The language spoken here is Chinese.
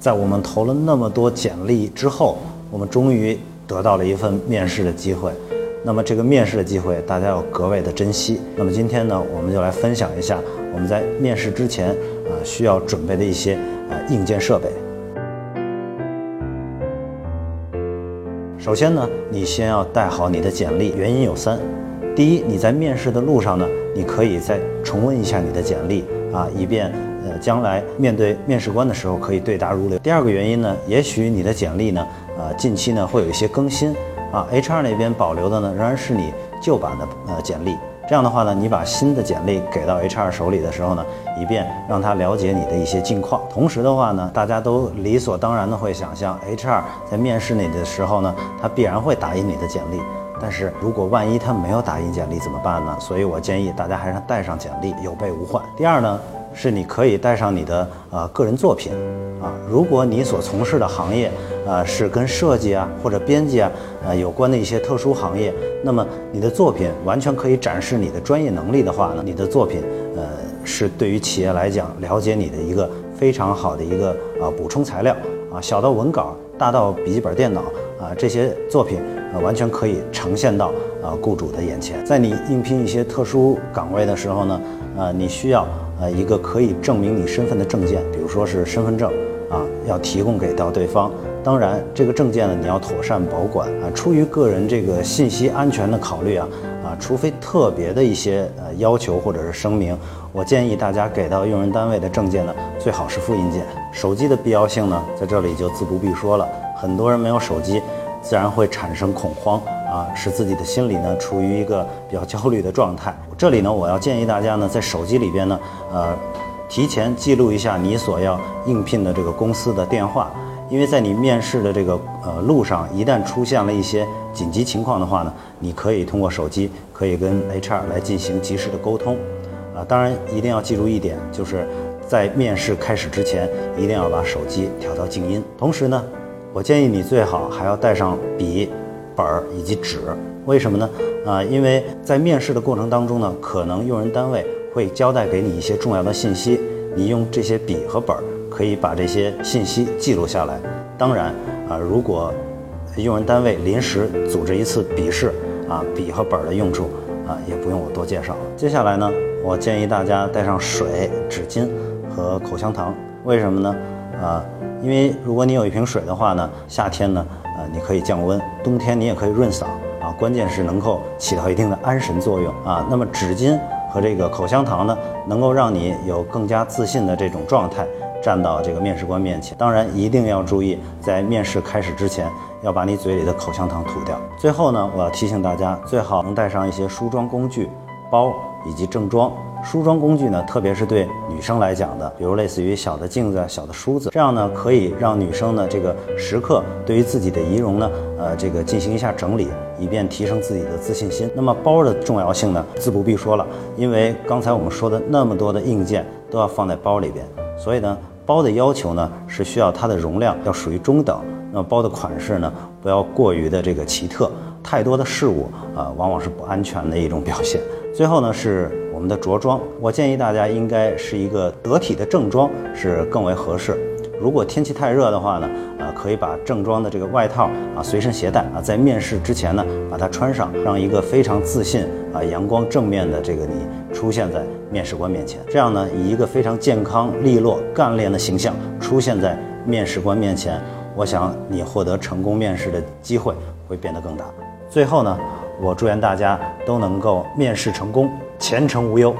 在我们投了那么多简历之后，我们终于得到了一份面试的机会。那么这个面试的机会，大家要格外的珍惜。那么今天呢，我们就来分享一下我们在面试之前啊需要准备的一些啊硬件设备。首先呢，你先要带好你的简历，原因有三。第一，你在面试的路上呢，你可以再重温一下你的简历啊，以便呃将来面对面试官的时候可以对答如流。第二个原因呢，也许你的简历呢，呃近期呢会有一些更新啊，HR 那边保留的呢仍然是你旧版的呃简历。这样的话呢，你把新的简历给到 HR 手里的时候呢，以便让他了解你的一些近况。同时的话呢，大家都理所当然的会想象，HR 在面试你的时候呢，他必然会打印你的简历。但是如果万一他没有打印简历怎么办呢？所以我建议大家还是带上简历，有备无患。第二呢，是你可以带上你的呃个人作品啊，如果你所从事的行业啊是跟设计啊或者编辑啊呃有关的一些特殊行业，那么你的作品完全可以展示你的专业能力的话呢，你的作品呃是对于企业来讲了解你的一个非常好的一个啊补充材料啊，小到文稿，大到笔记本电脑啊这些作品。呃，完全可以呈现到呃雇主的眼前。在你应聘一些特殊岗位的时候呢，呃，你需要呃一个可以证明你身份的证件，比如说是身份证啊，要提供给到对方。当然，这个证件呢，你要妥善保管啊。出于个人这个信息安全的考虑啊，啊，除非特别的一些呃要求或者是声明，我建议大家给到用人单位的证件呢，最好是复印件。手机的必要性呢，在这里就自不必说了，很多人没有手机。自然会产生恐慌啊，使自己的心理呢处于一个比较焦虑的状态。这里呢，我要建议大家呢，在手机里边呢，呃，提前记录一下你所要应聘的这个公司的电话，因为在你面试的这个呃路上，一旦出现了一些紧急情况的话呢，你可以通过手机可以跟 HR 来进行及时的沟通。啊，当然一定要记住一点，就是在面试开始之前，一定要把手机调到静音，同时呢。我建议你最好还要带上笔、本儿以及纸，为什么呢？啊，因为在面试的过程当中呢，可能用人单位会交代给你一些重要的信息，你用这些笔和本儿可以把这些信息记录下来。当然，啊，如果用人单位临时组织一次笔试，啊，笔和本儿的用处啊，也不用我多介绍了。接下来呢，我建议大家带上水、纸巾和口香糖，为什么呢？啊。因为如果你有一瓶水的话呢，夏天呢，呃，你可以降温；冬天你也可以润嗓啊。关键是能够起到一定的安神作用啊。那么纸巾和这个口香糖呢，能够让你有更加自信的这种状态站到这个面试官面前。当然一定要注意，在面试开始之前要把你嘴里的口香糖吐掉。最后呢，我要提醒大家，最好能带上一些梳妆工具、包以及正装。梳妆工具呢，特别是对女生来讲的，比如类似于小的镜子、小的梳子，这样呢可以让女生呢这个时刻对于自己的仪容呢，呃，这个进行一下整理，以便提升自己的自信心。那么包的重要性呢，自不必说了，因为刚才我们说的那么多的硬件都要放在包里边，所以呢，包的要求呢是需要它的容量要属于中等，那包的款式呢不要过于的这个奇特，太多的事物啊，往往是不安全的一种表现。最后呢是。我们的着装，我建议大家应该是一个得体的正装是更为合适。如果天气太热的话呢，啊，可以把正装的这个外套啊随身携带啊，在面试之前呢把它穿上，让一个非常自信啊、阳光正面的这个你出现在面试官面前。这样呢，以一个非常健康、利落、干练的形象出现在面试官面前，我想你获得成功面试的机会会变得更大。最后呢。我祝愿大家都能够面试成功，前程无忧。